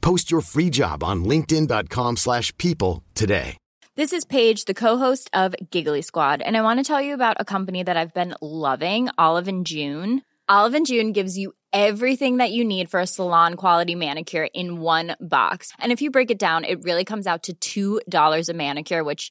Post your free job on linkedin.com/people slash people today. This is Paige, the co-host of Giggly Squad, and I want to tell you about a company that I've been loving, Olive and June. Olive and June gives you everything that you need for a salon quality manicure in one box. And if you break it down, it really comes out to $2 a manicure, which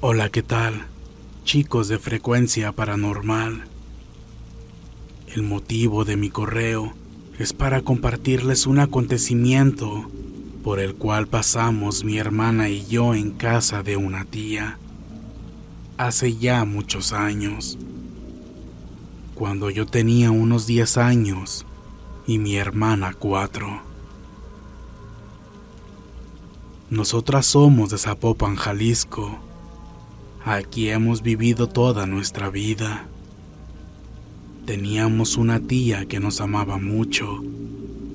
Hola, ¿qué tal? Chicos de frecuencia paranormal. El motivo de mi correo es para compartirles un acontecimiento por el cual pasamos mi hermana y yo en casa de una tía hace ya muchos años, cuando yo tenía unos 10 años y mi hermana 4. Nosotras somos de Zapopan, Jalisco. Aquí hemos vivido toda nuestra vida. Teníamos una tía que nos amaba mucho,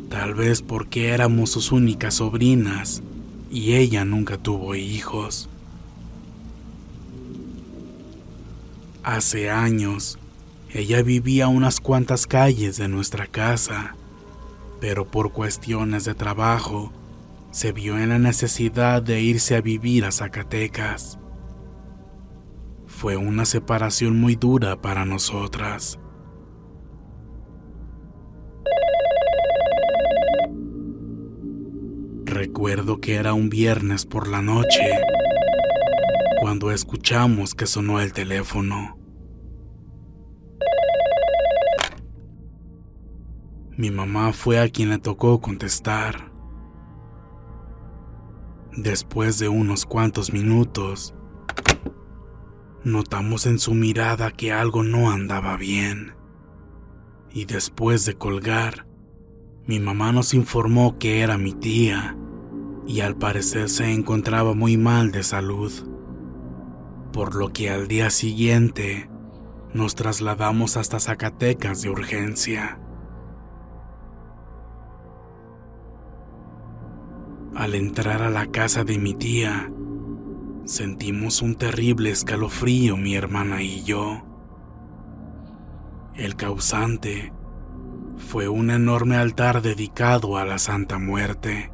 tal vez porque éramos sus únicas sobrinas y ella nunca tuvo hijos. Hace años, ella vivía unas cuantas calles de nuestra casa, pero por cuestiones de trabajo, se vio en la necesidad de irse a vivir a Zacatecas. Fue una separación muy dura para nosotras. Recuerdo que era un viernes por la noche cuando escuchamos que sonó el teléfono. Mi mamá fue a quien le tocó contestar. Después de unos cuantos minutos, notamos en su mirada que algo no andaba bien. Y después de colgar, mi mamá nos informó que era mi tía y al parecer se encontraba muy mal de salud por lo que al día siguiente nos trasladamos hasta Zacatecas de urgencia. Al entrar a la casa de mi tía, sentimos un terrible escalofrío mi hermana y yo. El causante fue un enorme altar dedicado a la Santa Muerte,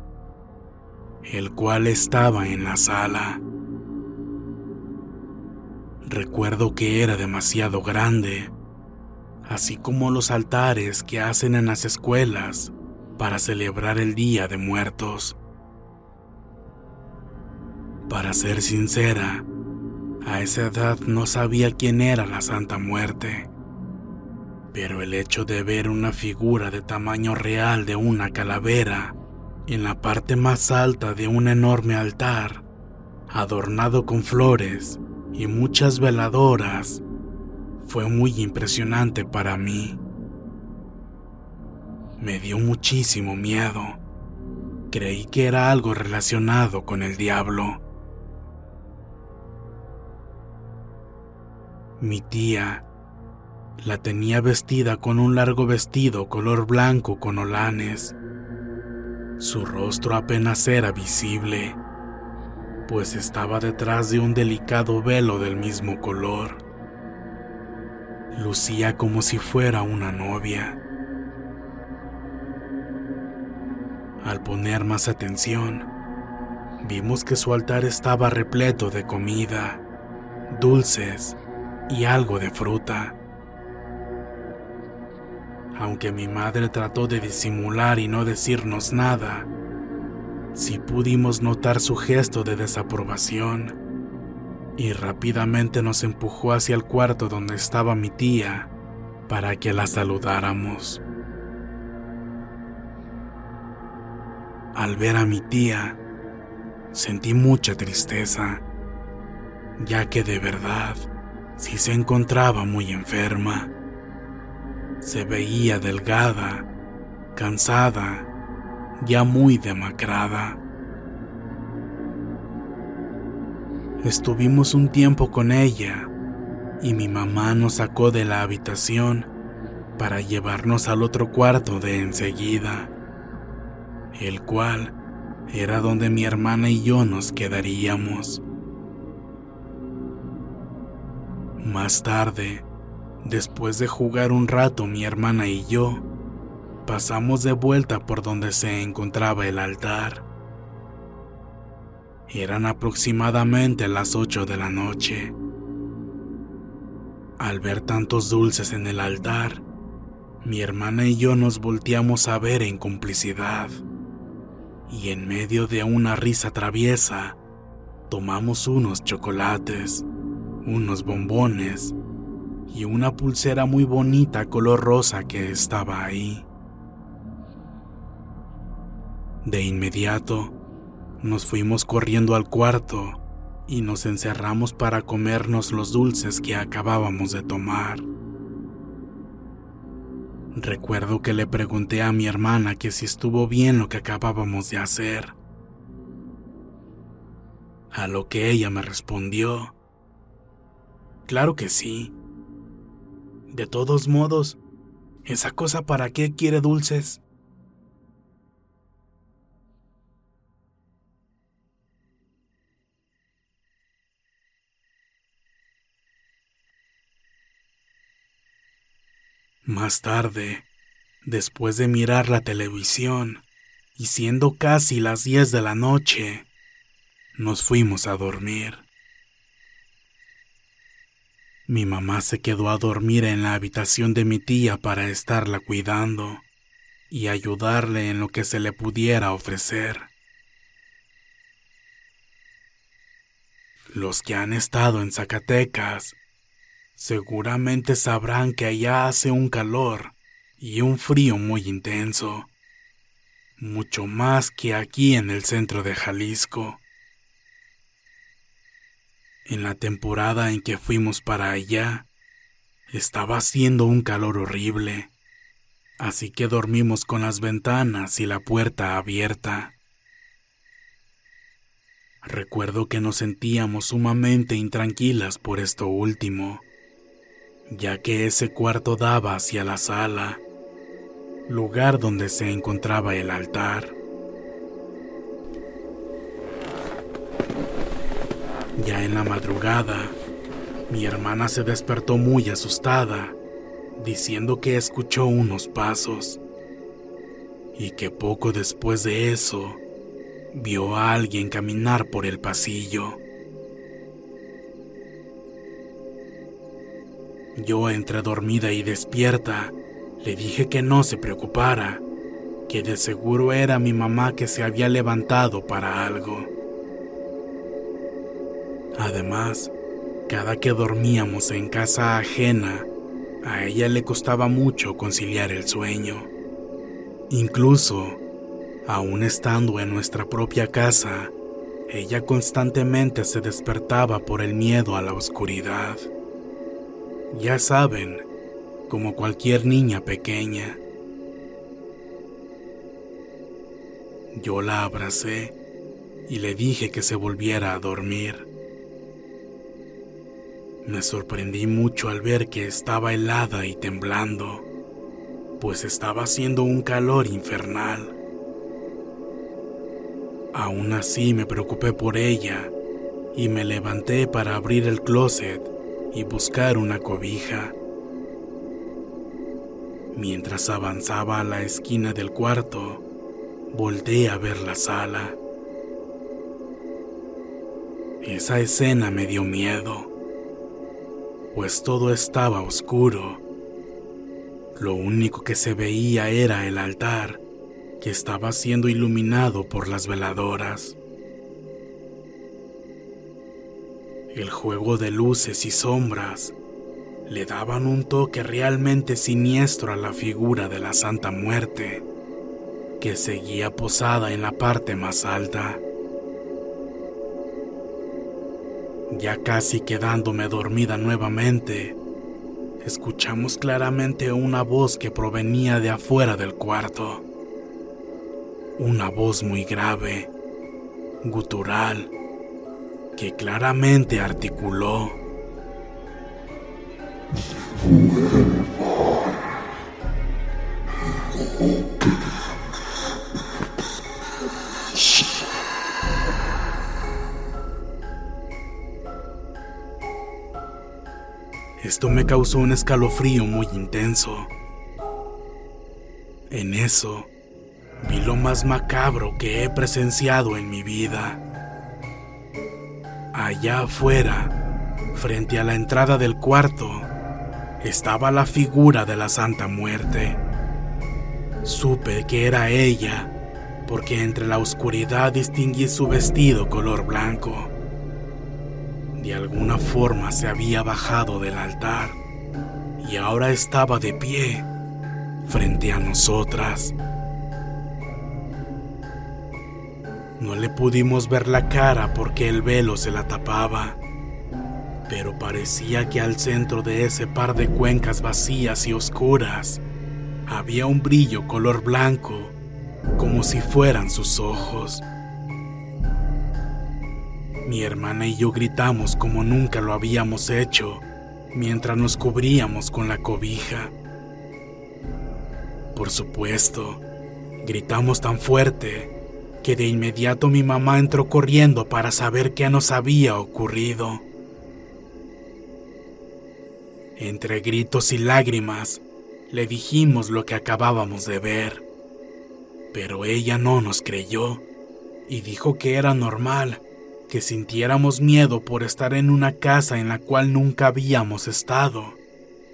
el cual estaba en la sala. Recuerdo que era demasiado grande, así como los altares que hacen en las escuelas para celebrar el Día de Muertos. Para ser sincera, a esa edad no sabía quién era la Santa Muerte, pero el hecho de ver una figura de tamaño real de una calavera en la parte más alta de un enorme altar, adornado con flores, y muchas veladoras fue muy impresionante para mí. Me dio muchísimo miedo. Creí que era algo relacionado con el diablo. Mi tía la tenía vestida con un largo vestido color blanco con olanes. Su rostro apenas era visible, pues estaba detrás de un delicado velo del mismo color. Lucía como si fuera una novia. Al poner más atención, vimos que su altar estaba repleto de comida, dulces y algo de fruta. Aunque mi madre trató de disimular y no decirnos nada, sí pudimos notar su gesto de desaprobación y rápidamente nos empujó hacia el cuarto donde estaba mi tía para que la saludáramos. Al ver a mi tía, sentí mucha tristeza, ya que de verdad sí se encontraba muy enferma. Se veía delgada, cansada, ya muy demacrada. Estuvimos un tiempo con ella y mi mamá nos sacó de la habitación para llevarnos al otro cuarto de enseguida, el cual era donde mi hermana y yo nos quedaríamos. Más tarde, después de jugar un rato mi hermana y yo, pasamos de vuelta por donde se encontraba el altar. Eran aproximadamente las ocho de la noche. Al ver tantos dulces en el altar, mi hermana y yo nos volteamos a ver en complicidad. Y en medio de una risa traviesa, tomamos unos chocolates unos bombones y una pulsera muy bonita color rosa que estaba ahí. De inmediato, nos fuimos corriendo al cuarto y nos encerramos para comernos los dulces que acabábamos de tomar. Recuerdo que le pregunté a mi hermana que si estuvo bien lo que acabábamos de hacer. A lo que ella me respondió Claro que sí. De todos modos, ¿esa cosa para qué quiere dulces? Más tarde, después de mirar la televisión y siendo casi las 10 de la noche, nos fuimos a dormir. Mi mamá se quedó a dormir en la habitación de mi tía para estarla cuidando y ayudarle en lo que se le pudiera ofrecer. Los que han estado en Zacatecas seguramente sabrán que allá hace un calor y un frío muy intenso, mucho más que aquí en el centro de Jalisco. En la temporada en que fuimos para allá, estaba haciendo un calor horrible, así que dormimos con las ventanas y la puerta abierta. Recuerdo que nos sentíamos sumamente intranquilas por esto último, ya que ese cuarto daba hacia la sala, lugar donde se encontraba el altar. Ya en la madrugada, mi hermana se despertó muy asustada, diciendo que escuchó unos pasos y que poco después de eso vio a alguien caminar por el pasillo. Yo, entre dormida y despierta, le dije que no se preocupara, que de seguro era mi mamá que se había levantado para algo. Además, cada que dormíamos en casa ajena, a ella le costaba mucho conciliar el sueño. Incluso, aún estando en nuestra propia casa, ella constantemente se despertaba por el miedo a la oscuridad. Ya saben, como cualquier niña pequeña. Yo la abracé y le dije que se volviera a dormir. Me sorprendí mucho al ver que estaba helada y temblando, pues estaba haciendo un calor infernal. Aún así me preocupé por ella y me levanté para abrir el closet y buscar una cobija. Mientras avanzaba a la esquina del cuarto, volteé a ver la sala. Esa escena me dio miedo pues todo estaba oscuro. Lo único que se veía era el altar, que estaba siendo iluminado por las veladoras. El juego de luces y sombras le daban un toque realmente siniestro a la figura de la Santa Muerte, que seguía posada en la parte más alta. Ya casi quedándome dormida nuevamente, escuchamos claramente una voz que provenía de afuera del cuarto. Una voz muy grave, gutural, que claramente articuló. Esto me causó un escalofrío muy intenso. En eso, vi lo más macabro que he presenciado en mi vida. Allá afuera, frente a la entrada del cuarto, estaba la figura de la Santa Muerte. Supe que era ella, porque entre la oscuridad distinguí su vestido color blanco de alguna forma se había bajado del altar y ahora estaba de pie frente a nosotras. No le pudimos ver la cara porque el velo se la tapaba, pero parecía que al centro de ese par de cuencas vacías y oscuras había un brillo color blanco, como si fueran sus ojos. Mi hermana y yo gritamos como nunca lo habíamos hecho mientras nos cubríamos con la cobija. Por supuesto, gritamos tan fuerte que de inmediato mi mamá entró corriendo para saber qué nos había ocurrido. Entre gritos y lágrimas, le dijimos lo que acabábamos de ver, pero ella no nos creyó y dijo que era normal que sintiéramos miedo por estar en una casa en la cual nunca habíamos estado,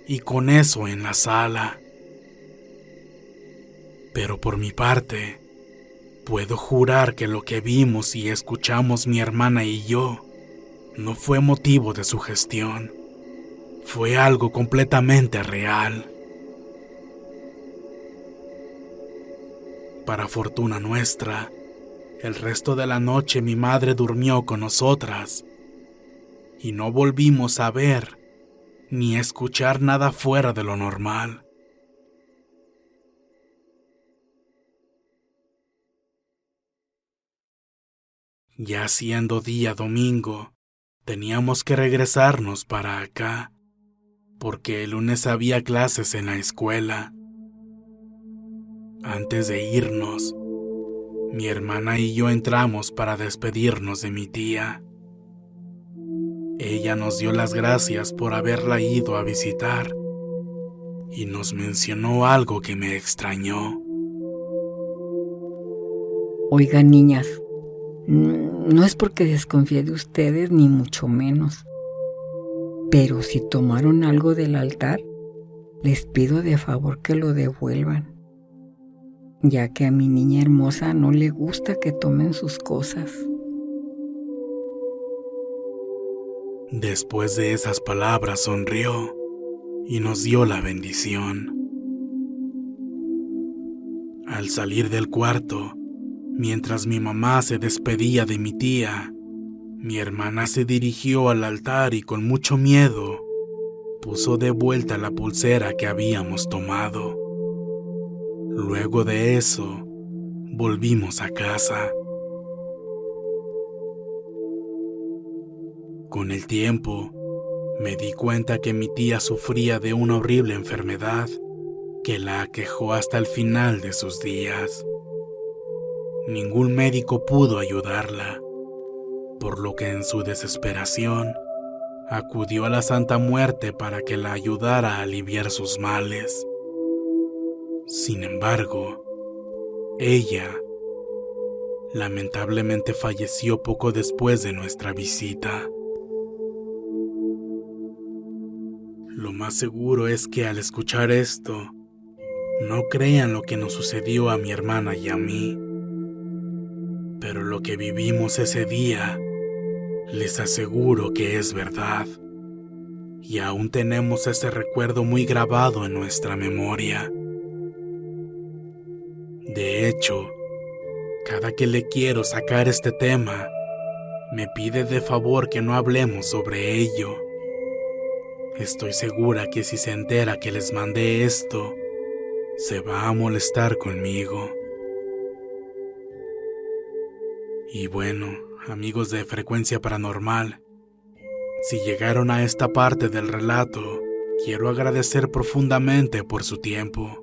y con eso en la sala. Pero por mi parte, puedo jurar que lo que vimos y escuchamos mi hermana y yo no fue motivo de sugestión, fue algo completamente real. Para fortuna nuestra, el resto de la noche mi madre durmió con nosotras y no volvimos a ver ni escuchar nada fuera de lo normal. Ya siendo día domingo, teníamos que regresarnos para acá, porque el lunes había clases en la escuela. Antes de irnos, mi hermana y yo entramos para despedirnos de mi tía. Ella nos dio las gracias por haberla ido a visitar y nos mencionó algo que me extrañó. Oigan, niñas, no es porque desconfíe de ustedes, ni mucho menos. Pero si tomaron algo del altar, les pido de favor que lo devuelvan ya que a mi niña hermosa no le gusta que tomen sus cosas. Después de esas palabras sonrió y nos dio la bendición. Al salir del cuarto, mientras mi mamá se despedía de mi tía, mi hermana se dirigió al altar y con mucho miedo puso de vuelta la pulsera que habíamos tomado. Luego de eso, volvimos a casa. Con el tiempo, me di cuenta que mi tía sufría de una horrible enfermedad que la aquejó hasta el final de sus días. Ningún médico pudo ayudarla, por lo que en su desesperación acudió a la Santa Muerte para que la ayudara a aliviar sus males. Sin embargo, ella lamentablemente falleció poco después de nuestra visita. Lo más seguro es que al escuchar esto, no crean lo que nos sucedió a mi hermana y a mí. Pero lo que vivimos ese día, les aseguro que es verdad. Y aún tenemos ese recuerdo muy grabado en nuestra memoria. De hecho, cada que le quiero sacar este tema, me pide de favor que no hablemos sobre ello. Estoy segura que si se entera que les mandé esto, se va a molestar conmigo. Y bueno, amigos de Frecuencia Paranormal, si llegaron a esta parte del relato, quiero agradecer profundamente por su tiempo.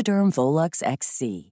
Volux XC.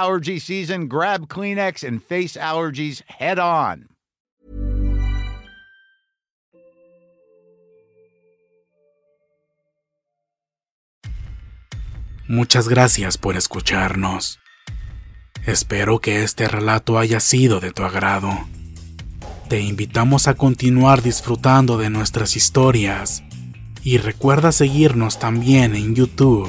allergy season, grab Kleenex and face allergies head on. Muchas gracias por escucharnos. Espero que este relato haya sido de tu agrado. Te invitamos a continuar disfrutando de nuestras historias y recuerda seguirnos también en YouTube